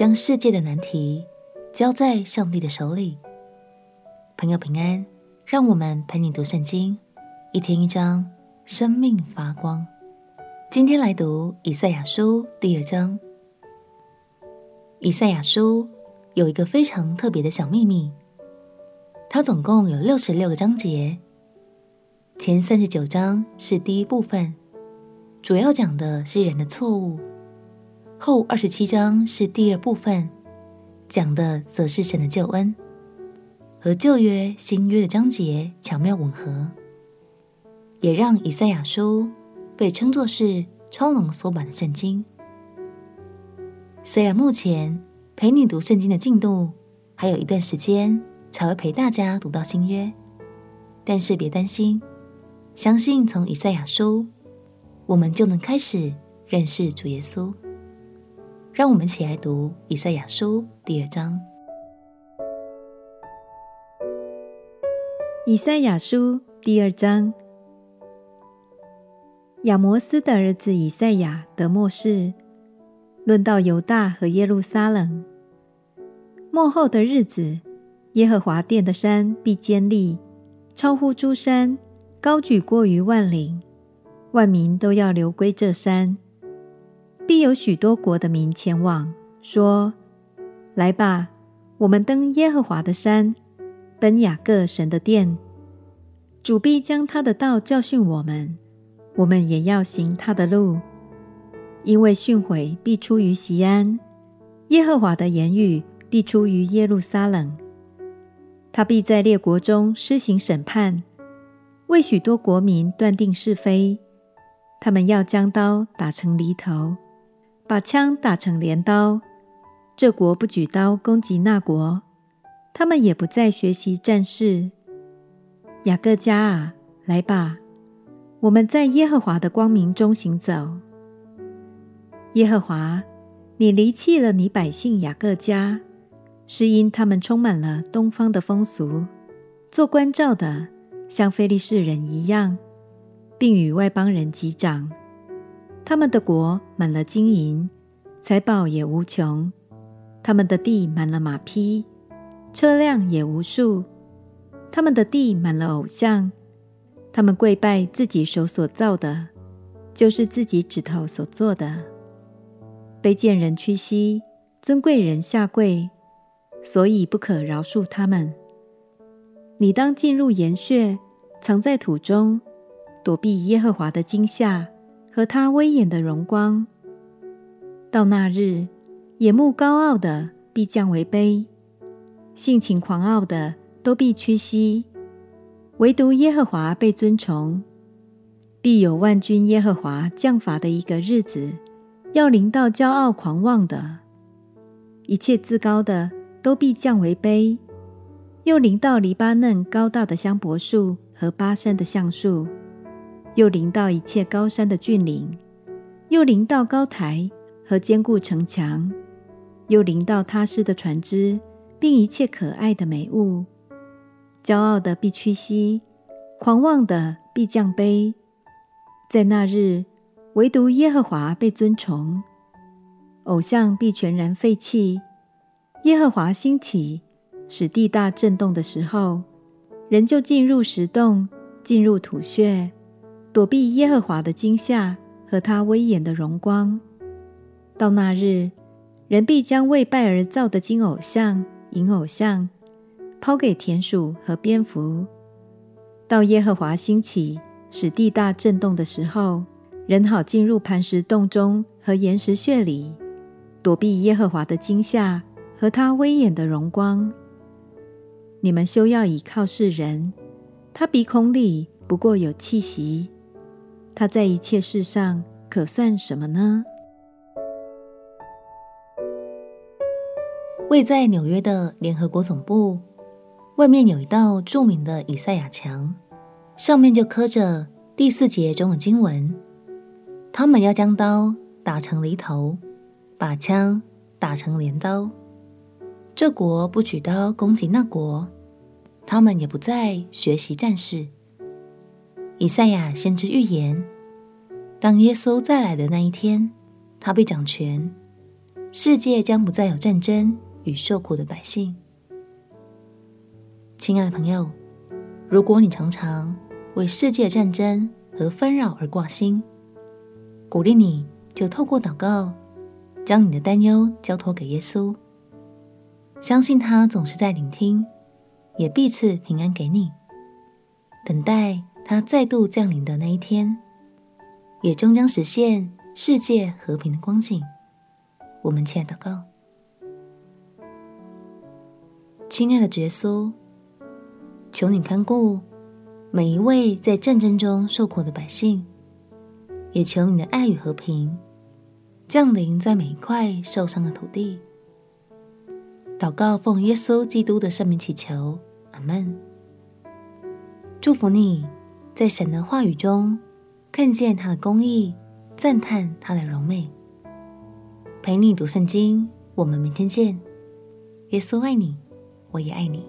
将世界的难题交在上帝的手里。朋友平安，让我们陪你读圣经，一天一章，生命发光。今天来读以赛亚书第二章。以赛亚书有一个非常特别的小秘密，它总共有六十六个章节。前三十九章是第一部分，主要讲的是人的错误；后二十七章是第二部分，讲的则是神的救恩，和旧约、新约的章节巧妙吻合，也让以赛亚书被称作是超浓缩版的圣经。虽然目前陪你读圣经的进度还有一段时间才会陪大家读到新约，但是别担心。相信从以赛亚书，我们就能开始认识主耶稣。让我们一起来读以赛亚书第二章。以赛亚书第二章，亚摩斯的儿子以赛亚得末世，论到犹大和耶路撒冷，末后的日子，耶和华殿的山必坚立，超乎诸山。高举过于万岭，万民都要流归这山，必有许多国的民前往，说：“来吧，我们登耶和华的山，奔雅各神的殿。主必将他的道教训我们，我们也要行他的路。因为训诲必出于西安，耶和华的言语必出于耶路撒冷。他必在列国中施行审判。”为许多国民断定是非，他们要将刀打成犁头，把枪打成镰刀。这国不举刀攻击那国，他们也不再学习战事。雅各家啊，来吧，我们在耶和华的光明中行走。耶和华，你离弃了你百姓雅各家，是因他们充满了东方的风俗，做关照的。像非利士人一样，并与外邦人击掌。他们的国满了金银，财宝也无穷。他们的地满了马匹，车辆也无数。他们的地满了偶像，他们跪拜自己手所造的，就是自己指头所做的。卑贱人屈膝，尊贵人下跪，所以不可饶恕他们。你当进入岩穴，藏在土中，躲避耶和华的惊吓和他威严的荣光。到那日，眼目高傲的必降为卑，性情狂傲的都必屈膝，唯独耶和华被尊崇。必有万军耶和华降罚的一个日子，要临到骄傲狂妄的，一切自高的都必降为卑。又临到黎巴嫩高大的香柏树和巴珊的橡树，又临到一切高山的峻岭，又临到高台和坚固城墙，又临到他施的船只，并一切可爱的美物。骄傲的必屈膝，狂妄的必降卑。在那日，唯独耶和华被尊崇，偶像必全然废弃。耶和华兴起。使地大震动的时候，人就进入石洞，进入土穴，躲避耶和华的惊吓和他威严的荣光。到那日，人必将为拜而造的金偶像、银偶像抛给田鼠和蝙蝠。到耶和华兴起，使地大震动的时候，人好进入磐石洞中和岩石穴里，躲避耶和华的惊吓和他威严的荣光。你们休要倚靠世人，他鼻孔里不过有气息，他在一切事上可算什么呢？位在纽约的联合国总部外面有一道著名的以赛亚墙，上面就刻着第四节中的经文：他们要将刀打成犁头，把枪打成镰刀。这国不举刀攻击那国，他们也不再学习战事。以赛亚先知预言，当耶稣再来的那一天，他必掌权，世界将不再有战争与受苦的百姓。亲爱的朋友，如果你常常为世界战争和纷扰而挂心，鼓励你就透过祷告，将你的担忧交托给耶稣，相信他总是在聆听，也必赐平安给你。等待他再度降临的那一天，也终将实现世界和平的光景。我们亲爱的祷告，亲爱的耶稣。求你看顾每一位在战争中受苦的百姓，也求你的爱与和平降临在每一块受伤的土地。祷告奉耶稣基督的圣名祈求，阿门。祝福你在神的话语中看见他的公义，赞叹他的荣美。陪你读圣经，我们明天见。耶稣爱你，我也爱你。